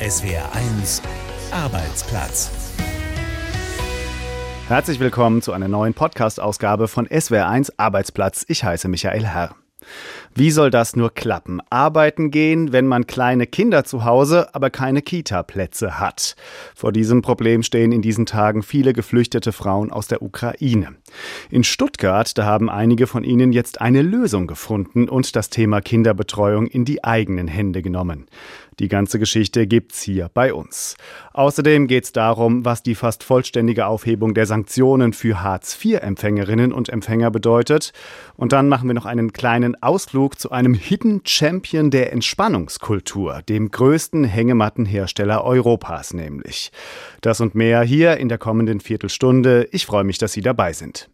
SWR1 Arbeitsplatz. Herzlich willkommen zu einer neuen Podcast-Ausgabe von SWR1 Arbeitsplatz. Ich heiße Michael Herr. Wie soll das nur klappen? Arbeiten gehen, wenn man kleine Kinder zu Hause, aber keine Kita-Plätze hat. Vor diesem Problem stehen in diesen Tagen viele geflüchtete Frauen aus der Ukraine. In Stuttgart, da haben einige von ihnen jetzt eine Lösung gefunden und das Thema Kinderbetreuung in die eigenen Hände genommen. Die ganze Geschichte gibt's hier bei uns. Außerdem geht's darum, was die fast vollständige Aufhebung der Sanktionen für Hartz-IV-Empfängerinnen und Empfänger bedeutet. Und dann machen wir noch einen kleinen Ausflug zu einem Hidden Champion der Entspannungskultur, dem größten Hängemattenhersteller Europas nämlich. Das und mehr hier in der kommenden Viertelstunde. Ich freue mich, dass Sie dabei sind.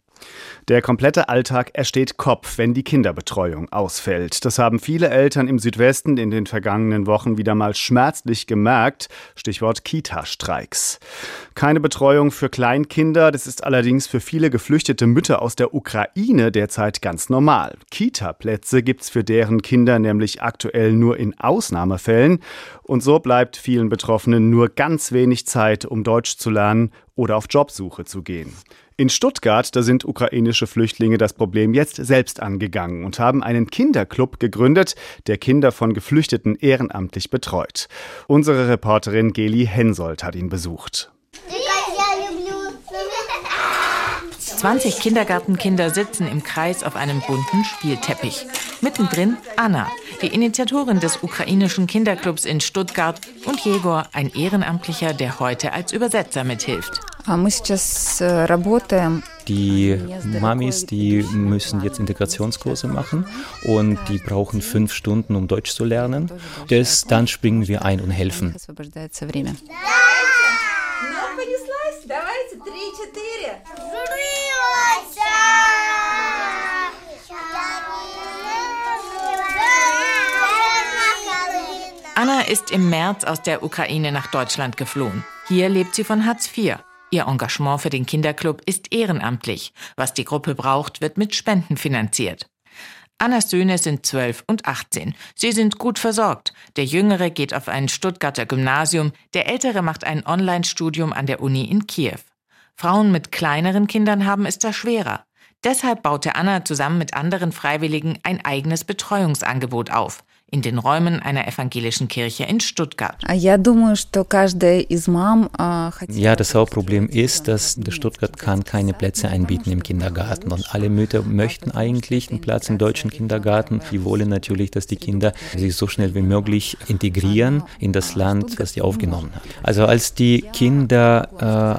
Der komplette Alltag ersteht Kopf, wenn die Kinderbetreuung ausfällt. Das haben viele Eltern im Südwesten in den vergangenen Wochen wieder mal schmerzlich gemerkt. Stichwort Kita-Streiks. Keine Betreuung für Kleinkinder, das ist allerdings für viele geflüchtete Mütter aus der Ukraine derzeit ganz normal. Kita-Plätze gibt's für deren Kinder nämlich aktuell nur in Ausnahmefällen. Und so bleibt vielen Betroffenen nur ganz wenig Zeit, um Deutsch zu lernen oder auf Jobsuche zu gehen. In Stuttgart, da sind ukrainische Flüchtlinge das Problem jetzt selbst angegangen und haben einen Kinderclub gegründet, der Kinder von Geflüchteten ehrenamtlich betreut. Unsere Reporterin Geli Hensoldt hat ihn besucht. 20 Kindergartenkinder sitzen im Kreis auf einem bunten Spielteppich. Mittendrin Anna, die Initiatorin des ukrainischen Kinderclubs in Stuttgart und Jegor, ein Ehrenamtlicher, der heute als Übersetzer mithilft. Die Mamis, die müssen jetzt Integrationskurse machen und die brauchen fünf Stunden, um Deutsch zu lernen. Das, dann springen wir ein und helfen. Anna ist im März aus der Ukraine nach Deutschland geflohen. Hier lebt sie von Hartz IV. Ihr Engagement für den Kinderclub ist ehrenamtlich. Was die Gruppe braucht, wird mit Spenden finanziert. Annas Söhne sind 12 und 18. Sie sind gut versorgt. Der Jüngere geht auf ein Stuttgarter Gymnasium, der Ältere macht ein Online-Studium an der Uni in Kiew. Frauen mit kleineren Kindern haben es da schwerer. Deshalb baute Anna zusammen mit anderen Freiwilligen ein eigenes Betreuungsangebot auf in den Räumen einer evangelischen Kirche in Stuttgart. Ja, das Hauptproblem ist, dass der Stuttgart kann keine Plätze einbieten im Kindergarten und alle Mütter möchten eigentlich einen Platz im deutschen Kindergarten. Die wollen natürlich, dass die Kinder sich so schnell wie möglich integrieren in das Land, das sie aufgenommen hat. Also als die Kinder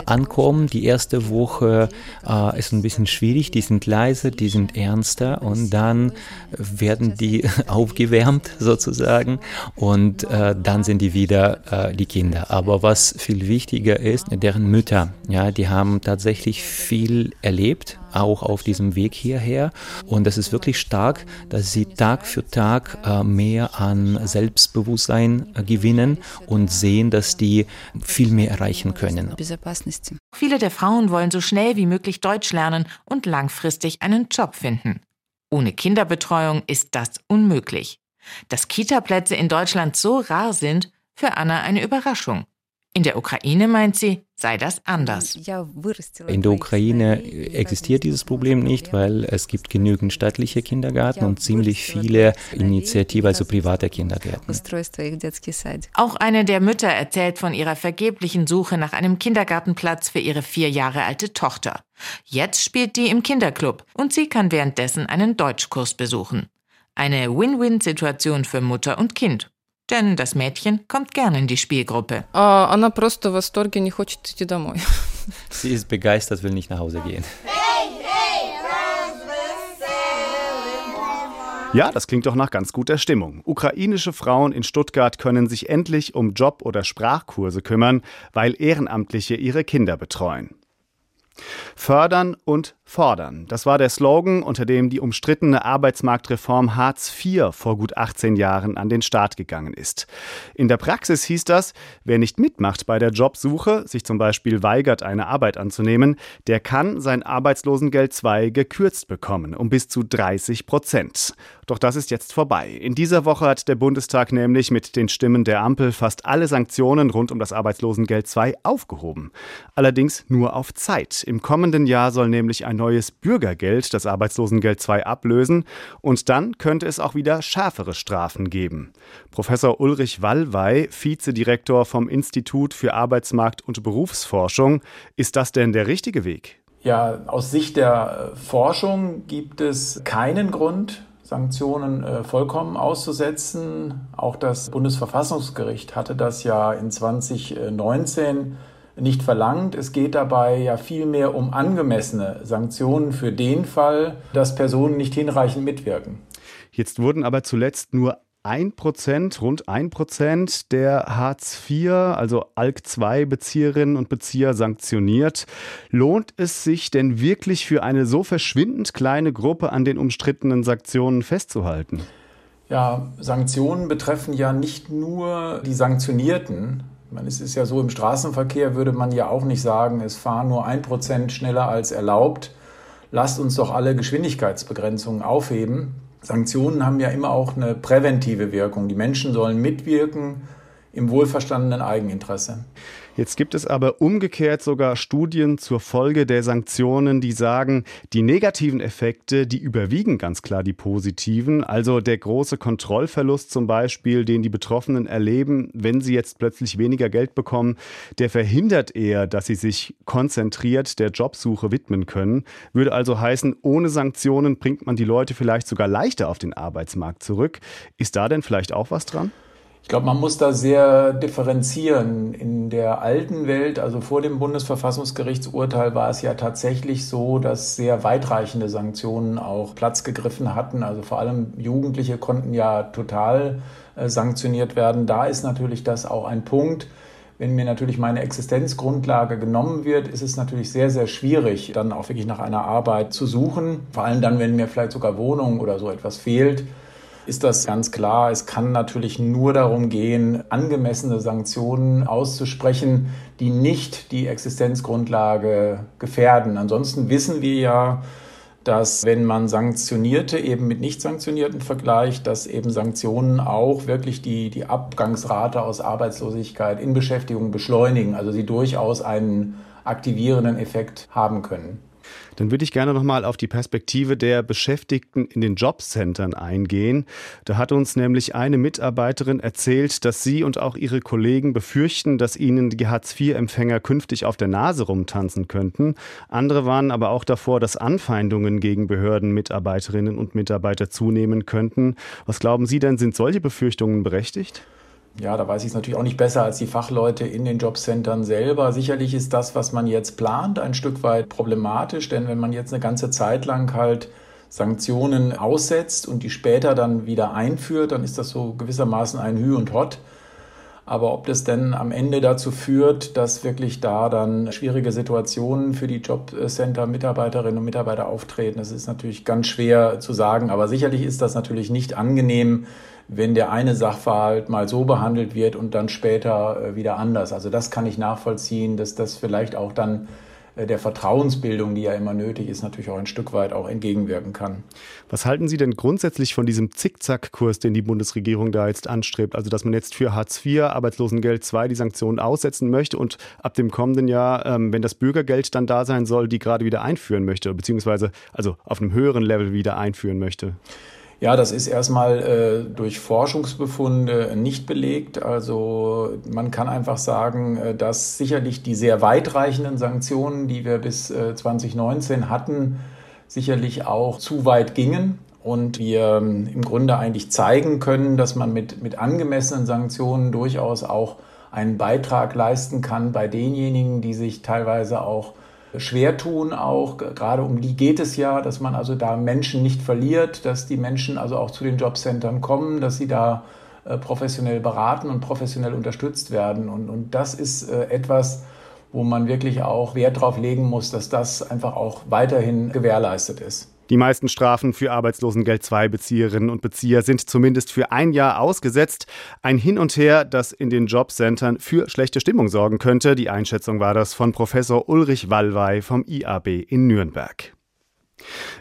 äh, ankommen, die erste Woche äh, ist ein bisschen schwierig, die sind leise, die sind ernster und dann werden die aufgewärmt sozusagen und äh, dann sind die wieder äh, die Kinder. Aber was viel wichtiger ist, deren Mütter, ja, die haben tatsächlich viel erlebt, auch auf diesem Weg hierher. Und es ist wirklich stark, dass sie Tag für Tag äh, mehr an Selbstbewusstsein äh, gewinnen und sehen, dass die viel mehr erreichen können. Viele der Frauen wollen so schnell wie möglich Deutsch lernen und langfristig einen Job finden. Ohne Kinderbetreuung ist das unmöglich. Dass Kita-Plätze in Deutschland so rar sind, für Anna eine Überraschung. In der Ukraine, meint sie, sei das anders. In der Ukraine existiert dieses Problem nicht, weil es gibt genügend staatliche Kindergärten und ziemlich viele Initiativen, also private Kindergärten. Auch eine der Mütter erzählt von ihrer vergeblichen Suche nach einem Kindergartenplatz für ihre vier Jahre alte Tochter. Jetzt spielt die im Kinderclub und sie kann währenddessen einen Deutschkurs besuchen. Eine Win-Win-Situation für Mutter und Kind. Denn das Mädchen kommt gerne in die Spielgruppe. Sie ist begeistert, will nicht nach Hause gehen. Ja, das klingt doch nach ganz guter Stimmung. Ukrainische Frauen in Stuttgart können sich endlich um Job- oder Sprachkurse kümmern, weil Ehrenamtliche ihre Kinder betreuen. Fördern und Fordern. Das war der Slogan, unter dem die umstrittene Arbeitsmarktreform Hartz IV vor gut 18 Jahren an den Start gegangen ist. In der Praxis hieß das, wer nicht mitmacht bei der Jobsuche, sich zum Beispiel weigert, eine Arbeit anzunehmen, der kann sein Arbeitslosengeld 2 gekürzt bekommen, um bis zu 30 Prozent. Doch das ist jetzt vorbei. In dieser Woche hat der Bundestag nämlich mit den Stimmen der Ampel fast alle Sanktionen rund um das Arbeitslosengeld 2 aufgehoben. Allerdings nur auf Zeit. Im kommenden Jahr soll nämlich ein neues Bürgergeld das Arbeitslosengeld 2 ablösen und dann könnte es auch wieder schärfere Strafen geben. Professor Ulrich Wallwey, Vizedirektor vom Institut für Arbeitsmarkt und Berufsforschung, ist das denn der richtige Weg? Ja, aus Sicht der Forschung gibt es keinen Grund, Sanktionen äh, vollkommen auszusetzen. Auch das Bundesverfassungsgericht hatte das ja in 2019 nicht verlangt. Es geht dabei ja vielmehr um angemessene Sanktionen für den Fall, dass Personen nicht hinreichend mitwirken. Jetzt wurden aber zuletzt nur 1%, rund 1% der Hartz IV, also ALK II-Bezieherinnen und Bezieher sanktioniert. Lohnt es sich denn wirklich für eine so verschwindend kleine Gruppe an den umstrittenen Sanktionen festzuhalten? Ja, Sanktionen betreffen ja nicht nur die Sanktionierten. Man, es ist ja so, im Straßenverkehr würde man ja auch nicht sagen, es fahren nur 1% schneller als erlaubt. Lasst uns doch alle Geschwindigkeitsbegrenzungen aufheben. Sanktionen haben ja immer auch eine präventive Wirkung. Die Menschen sollen mitwirken im wohlverstandenen Eigeninteresse. Jetzt gibt es aber umgekehrt sogar Studien zur Folge der Sanktionen, die sagen, die negativen Effekte, die überwiegen ganz klar die positiven. Also der große Kontrollverlust zum Beispiel, den die Betroffenen erleben, wenn sie jetzt plötzlich weniger Geld bekommen, der verhindert eher, dass sie sich konzentriert der Jobsuche widmen können. Würde also heißen, ohne Sanktionen bringt man die Leute vielleicht sogar leichter auf den Arbeitsmarkt zurück. Ist da denn vielleicht auch was dran? Ich glaube, man muss da sehr differenzieren. In der alten Welt, also vor dem Bundesverfassungsgerichtsurteil, war es ja tatsächlich so, dass sehr weitreichende Sanktionen auch Platz gegriffen hatten. Also vor allem Jugendliche konnten ja total äh, sanktioniert werden. Da ist natürlich das auch ein Punkt. Wenn mir natürlich meine Existenzgrundlage genommen wird, ist es natürlich sehr, sehr schwierig, dann auch wirklich nach einer Arbeit zu suchen. Vor allem dann, wenn mir vielleicht sogar Wohnung oder so etwas fehlt ist das ganz klar. Es kann natürlich nur darum gehen, angemessene Sanktionen auszusprechen, die nicht die Existenzgrundlage gefährden. Ansonsten wissen wir ja, dass wenn man Sanktionierte eben mit nicht Sanktionierten vergleicht, dass eben Sanktionen auch wirklich die, die Abgangsrate aus Arbeitslosigkeit in Beschäftigung beschleunigen, also sie durchaus einen aktivierenden Effekt haben können. Dann würde ich gerne nochmal auf die Perspektive der Beschäftigten in den Jobcentern eingehen. Da hat uns nämlich eine Mitarbeiterin erzählt, dass sie und auch ihre Kollegen befürchten, dass ihnen die Hartz-IV-Empfänger künftig auf der Nase rumtanzen könnten. Andere warnen aber auch davor, dass Anfeindungen gegen Behörden, Mitarbeiterinnen und Mitarbeiter zunehmen könnten. Was glauben Sie denn, sind solche Befürchtungen berechtigt? Ja, da weiß ich es natürlich auch nicht besser als die Fachleute in den Jobcentern selber. Sicherlich ist das, was man jetzt plant, ein Stück weit problematisch, denn wenn man jetzt eine ganze Zeit lang halt Sanktionen aussetzt und die später dann wieder einführt, dann ist das so gewissermaßen ein Hü und Hott. Aber ob das denn am Ende dazu führt, dass wirklich da dann schwierige Situationen für die Jobcenter-Mitarbeiterinnen und Mitarbeiter auftreten, das ist natürlich ganz schwer zu sagen. Aber sicherlich ist das natürlich nicht angenehm, wenn der eine Sachverhalt mal so behandelt wird und dann später äh, wieder anders. Also das kann ich nachvollziehen, dass das vielleicht auch dann äh, der Vertrauensbildung, die ja immer nötig ist, natürlich auch ein Stück weit auch entgegenwirken kann. Was halten Sie denn grundsätzlich von diesem Zickzackkurs, den die Bundesregierung da jetzt anstrebt? Also, dass man jetzt für Hartz IV, Arbeitslosengeld II die Sanktionen aussetzen möchte und ab dem kommenden Jahr, ähm, wenn das Bürgergeld dann da sein soll, die gerade wieder einführen möchte, beziehungsweise also auf einem höheren Level wieder einführen möchte? Ja, das ist erstmal äh, durch Forschungsbefunde nicht belegt. Also man kann einfach sagen, äh, dass sicherlich die sehr weitreichenden Sanktionen, die wir bis äh, 2019 hatten, sicherlich auch zu weit gingen. Und wir ähm, im Grunde eigentlich zeigen können, dass man mit, mit angemessenen Sanktionen durchaus auch einen Beitrag leisten kann bei denjenigen, die sich teilweise auch schwer tun auch. Gerade um die geht es ja, dass man also da Menschen nicht verliert, dass die Menschen also auch zu den Jobcentern kommen, dass sie da äh, professionell beraten und professionell unterstützt werden. Und, und das ist äh, etwas, wo man wirklich auch Wert darauf legen muss, dass das einfach auch weiterhin gewährleistet ist. Die meisten Strafen für Arbeitslosengeld II-Bezieherinnen und Bezieher sind zumindest für ein Jahr ausgesetzt. Ein Hin und Her, das in den Jobcentern für schlechte Stimmung sorgen könnte. Die Einschätzung war das von Professor Ulrich Wallwey vom IAB in Nürnberg.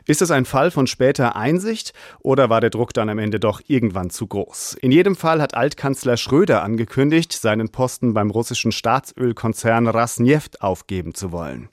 Ist es ein Fall von später Einsicht oder war der Druck dann am Ende doch irgendwann zu groß? In jedem Fall hat Altkanzler Schröder angekündigt, seinen Posten beim russischen Staatsölkonzern Rasneft aufgeben zu wollen.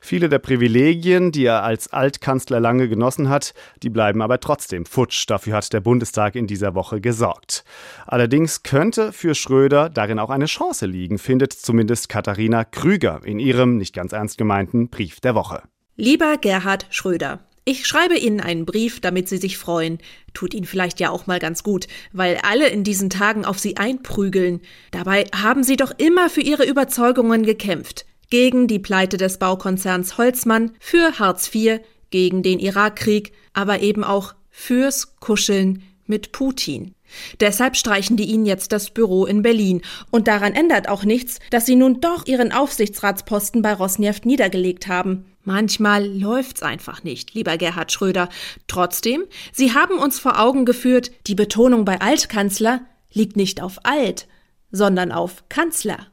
Viele der Privilegien, die er als Altkanzler lange genossen hat, die bleiben aber trotzdem futsch. Dafür hat der Bundestag in dieser Woche gesorgt. Allerdings könnte für Schröder darin auch eine Chance liegen, findet zumindest Katharina Krüger in ihrem nicht ganz ernst gemeinten Brief der Woche. Lieber Gerhard Schröder, ich schreibe Ihnen einen Brief, damit Sie sich freuen. Tut Ihnen vielleicht ja auch mal ganz gut, weil alle in diesen Tagen auf Sie einprügeln. Dabei haben Sie doch immer für Ihre Überzeugungen gekämpft. Gegen die Pleite des Baukonzerns Holzmann, für Hartz IV, gegen den Irakkrieg, aber eben auch fürs Kuscheln mit Putin. Deshalb streichen die ihnen jetzt das Büro in Berlin. Und daran ändert auch nichts, dass sie nun doch ihren Aufsichtsratsposten bei Rosneft niedergelegt haben. Manchmal läuft's einfach nicht, lieber Gerhard Schröder. Trotzdem, Sie haben uns vor Augen geführt, die Betonung bei Altkanzler liegt nicht auf alt, sondern auf Kanzler.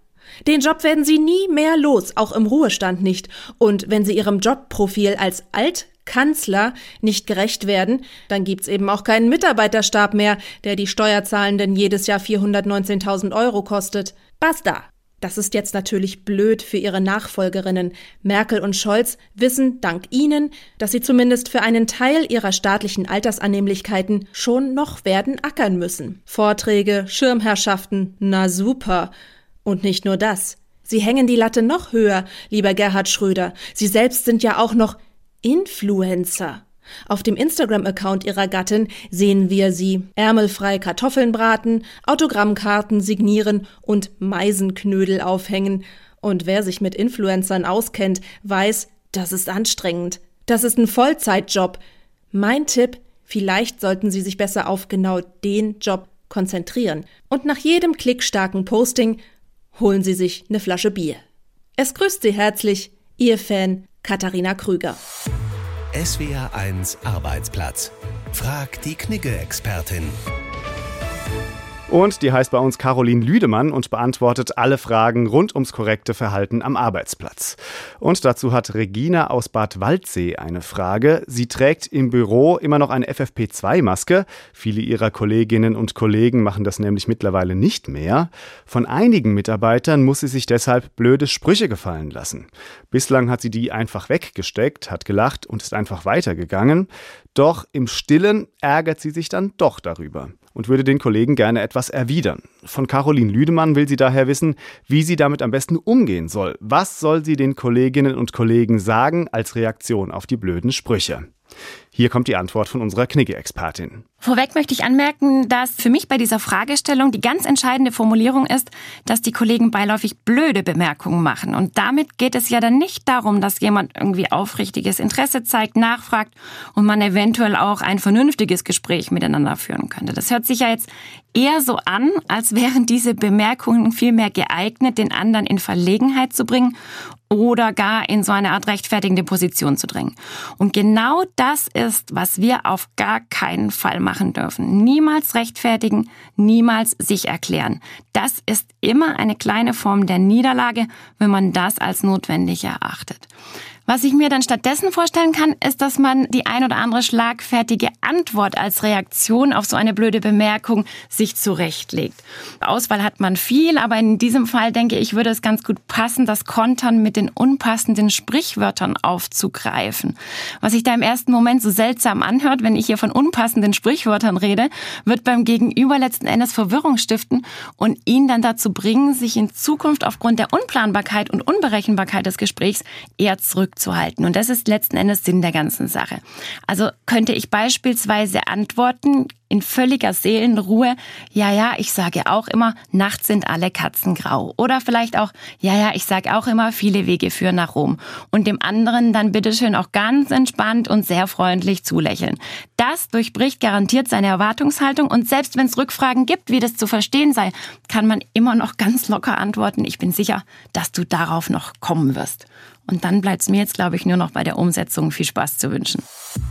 Den Job werden Sie nie mehr los, auch im Ruhestand nicht. Und wenn Sie Ihrem Jobprofil als Altkanzler nicht gerecht werden, dann gibt's eben auch keinen Mitarbeiterstab mehr, der die Steuerzahlenden jedes Jahr 419.000 Euro kostet. Basta! Das ist jetzt natürlich blöd für ihre Nachfolgerinnen. Merkel und Scholz wissen dank ihnen, dass sie zumindest für einen Teil ihrer staatlichen Altersannehmlichkeiten schon noch werden ackern müssen. Vorträge, Schirmherrschaften, na super. Und nicht nur das. Sie hängen die Latte noch höher, lieber Gerhard Schröder. Sie selbst sind ja auch noch Influencer. Auf dem Instagram-Account ihrer Gattin sehen wir sie ärmelfrei Kartoffeln braten, Autogrammkarten signieren und Meisenknödel aufhängen. Und wer sich mit Influencern auskennt, weiß, das ist anstrengend. Das ist ein Vollzeitjob. Mein Tipp, vielleicht sollten Sie sich besser auf genau den Job konzentrieren. Und nach jedem klickstarken Posting holen Sie sich eine Flasche Bier. Es grüßt Sie herzlich, Ihr Fan Katharina Krüger. SWR1 Arbeitsplatz. Frag die Knigge-Expertin. Und die heißt bei uns Caroline Lüdemann und beantwortet alle Fragen rund ums korrekte Verhalten am Arbeitsplatz. Und dazu hat Regina aus Bad Waldsee eine Frage. Sie trägt im Büro immer noch eine FFP2-Maske. Viele ihrer Kolleginnen und Kollegen machen das nämlich mittlerweile nicht mehr. Von einigen Mitarbeitern muss sie sich deshalb blöde Sprüche gefallen lassen. Bislang hat sie die einfach weggesteckt, hat gelacht und ist einfach weitergegangen. Doch im Stillen ärgert sie sich dann doch darüber und würde den Kollegen gerne etwas erwidern. Von Caroline Lüdemann will sie daher wissen, wie sie damit am besten umgehen soll. Was soll sie den Kolleginnen und Kollegen sagen als Reaktion auf die blöden Sprüche? Hier kommt die Antwort von unserer Knigge-Expertin. Vorweg möchte ich anmerken, dass für mich bei dieser Fragestellung die ganz entscheidende Formulierung ist, dass die Kollegen beiläufig blöde Bemerkungen machen. Und damit geht es ja dann nicht darum, dass jemand irgendwie aufrichtiges Interesse zeigt, nachfragt und man eventuell auch ein vernünftiges Gespräch miteinander führen könnte. Das hört sich ja jetzt eher so an, als wären diese Bemerkungen vielmehr geeignet, den anderen in Verlegenheit zu bringen oder gar in so eine Art rechtfertigende Position zu drängen. Und genau das ist, was wir auf gar keinen Fall machen dürfen. Niemals rechtfertigen, niemals sich erklären. Das ist immer eine kleine Form der Niederlage, wenn man das als notwendig erachtet. Was ich mir dann stattdessen vorstellen kann, ist, dass man die ein oder andere schlagfertige Antwort als Reaktion auf so eine blöde Bemerkung sich zurechtlegt. Auswahl hat man viel, aber in diesem Fall denke ich, würde es ganz gut passen, das Kontern mit den unpassenden Sprichwörtern aufzugreifen. Was sich da im ersten Moment so seltsam anhört, wenn ich hier von unpassenden Sprichwörtern rede, wird beim Gegenüber letzten Endes Verwirrung stiften und ihn dann dazu bringen, sich in Zukunft aufgrund der Unplanbarkeit und Unberechenbarkeit des Gesprächs eher zurück zurückzuhalten. Und das ist letzten Endes Sinn der ganzen Sache. Also könnte ich beispielsweise antworten, in völliger Seelenruhe, ja, ja, ich sage auch immer, nachts sind alle Katzen grau. Oder vielleicht auch, ja, ja, ich sage auch immer, viele Wege führen nach Rom. Und dem anderen dann bitteschön auch ganz entspannt und sehr freundlich zulächeln. Das durchbricht garantiert seine Erwartungshaltung und selbst wenn es Rückfragen gibt, wie das zu verstehen sei, kann man immer noch ganz locker antworten, ich bin sicher, dass du darauf noch kommen wirst. Und dann bleibt es mir jetzt, glaube ich, nur noch bei der Umsetzung viel Spaß zu wünschen.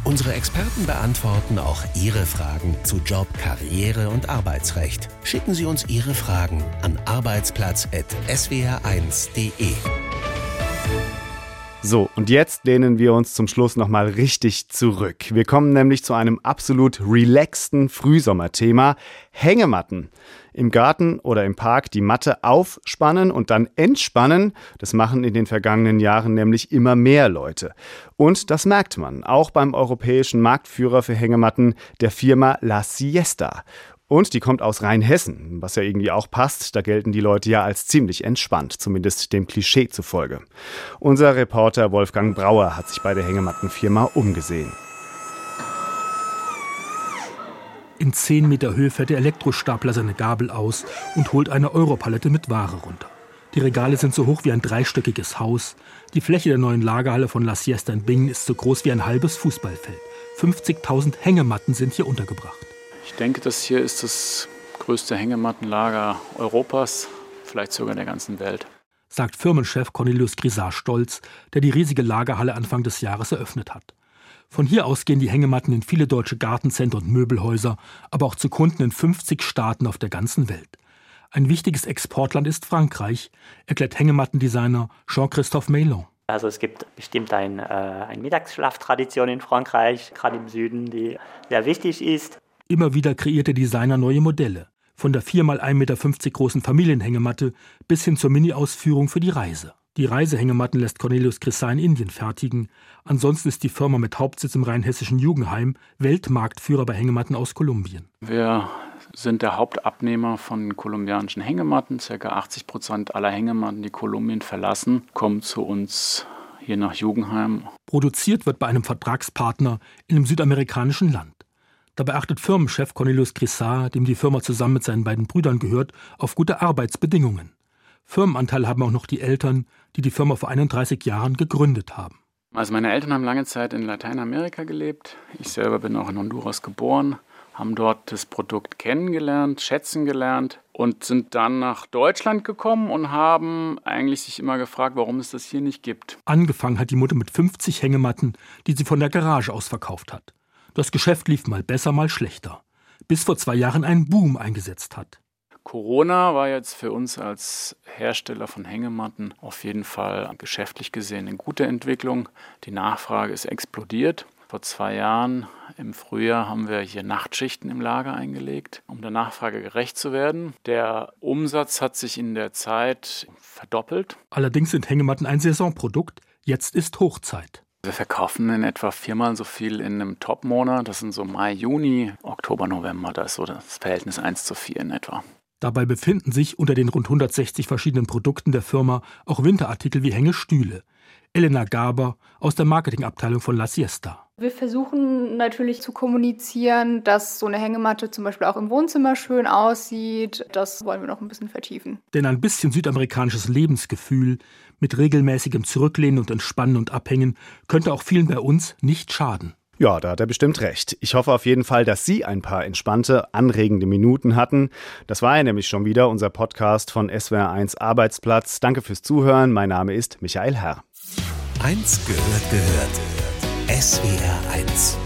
Unsere Experten beantworten auch Ihre Fragen zu Job, Karriere und Arbeitsrecht. Schicken Sie uns Ihre Fragen an arbeitsplatz.swr1.de. So, und jetzt lehnen wir uns zum Schluss nochmal richtig zurück. Wir kommen nämlich zu einem absolut relaxten Frühsommerthema, Hängematten. Im Garten oder im Park die Matte aufspannen und dann entspannen, das machen in den vergangenen Jahren nämlich immer mehr Leute. Und das merkt man, auch beim europäischen Marktführer für Hängematten, der Firma La Siesta. Und die kommt aus Rheinhessen, was ja irgendwie auch passt. Da gelten die Leute ja als ziemlich entspannt, zumindest dem Klischee zufolge. Unser Reporter Wolfgang Brauer hat sich bei der Hängemattenfirma umgesehen. In 10 Meter Höhe fährt der Elektrostapler seine Gabel aus und holt eine Europalette mit Ware runter. Die Regale sind so hoch wie ein dreistöckiges Haus. Die Fläche der neuen Lagerhalle von La Siesta in Bingen ist so groß wie ein halbes Fußballfeld. 50.000 Hängematten sind hier untergebracht. Ich denke, das hier ist das größte Hängemattenlager Europas, vielleicht sogar der ganzen Welt. Sagt Firmenchef Cornelius Grisar stolz, der die riesige Lagerhalle Anfang des Jahres eröffnet hat. Von hier aus gehen die Hängematten in viele deutsche Gartencenter und Möbelhäuser, aber auch zu Kunden in 50 Staaten auf der ganzen Welt. Ein wichtiges Exportland ist Frankreich, erklärt Hängemattendesigner Jean-Christophe Meilon. Also es gibt bestimmt ein, äh, eine Mittagsschlaftradition in Frankreich, gerade im Süden, die sehr wichtig ist. Immer wieder kreiert der Designer neue Modelle. Von der 4 x 1,50 Meter großen Familienhängematte bis hin zur Mini-Ausführung für die Reise. Die Reisehängematten lässt Cornelius Crissa in Indien fertigen. Ansonsten ist die Firma mit Hauptsitz im rheinhessischen Jugendheim Weltmarktführer bei Hängematten aus Kolumbien. Wir sind der Hauptabnehmer von kolumbianischen Hängematten. Circa 80 Prozent aller Hängematten, die Kolumbien verlassen, kommen zu uns hier nach Jugendheim. Produziert wird bei einem Vertragspartner in einem südamerikanischen Land. Dabei achtet Firmenchef Cornelius Grissard, dem die Firma zusammen mit seinen beiden Brüdern gehört, auf gute Arbeitsbedingungen. Firmenanteil haben auch noch die Eltern, die die Firma vor 31 Jahren gegründet haben. Also meine Eltern haben lange Zeit in Lateinamerika gelebt. Ich selber bin auch in Honduras geboren, haben dort das Produkt kennengelernt, schätzen gelernt und sind dann nach Deutschland gekommen und haben eigentlich sich immer gefragt, warum es das hier nicht gibt. Angefangen hat die Mutter mit 50 Hängematten, die sie von der Garage aus verkauft hat. Das Geschäft lief mal besser, mal schlechter, bis vor zwei Jahren ein Boom eingesetzt hat. Corona war jetzt für uns als Hersteller von Hängematten auf jeden Fall geschäftlich gesehen eine gute Entwicklung. Die Nachfrage ist explodiert. Vor zwei Jahren im Frühjahr haben wir hier Nachtschichten im Lager eingelegt, um der Nachfrage gerecht zu werden. Der Umsatz hat sich in der Zeit verdoppelt. Allerdings sind Hängematten ein Saisonprodukt. Jetzt ist Hochzeit. Wir verkaufen in etwa viermal so viel in einem Top-Monat. Das sind so Mai, Juni, Oktober, November. Da ist so das Verhältnis 1 zu 4 in etwa. Dabei befinden sich unter den rund 160 verschiedenen Produkten der Firma auch Winterartikel wie Hängestühle. Elena Gaber aus der Marketingabteilung von La Siesta. Wir versuchen natürlich zu kommunizieren, dass so eine Hängematte zum Beispiel auch im Wohnzimmer schön aussieht. Das wollen wir noch ein bisschen vertiefen. Denn ein bisschen südamerikanisches Lebensgefühl mit regelmäßigem Zurücklehnen und Entspannen und Abhängen könnte auch vielen bei uns nicht schaden. Ja, da hat er bestimmt recht. Ich hoffe auf jeden Fall, dass Sie ein paar entspannte, anregende Minuten hatten. Das war ja nämlich schon wieder unser Podcast von SWR1 Arbeitsplatz. Danke fürs Zuhören. Mein Name ist Michael Herr. Eins gehört gehört. SWR 1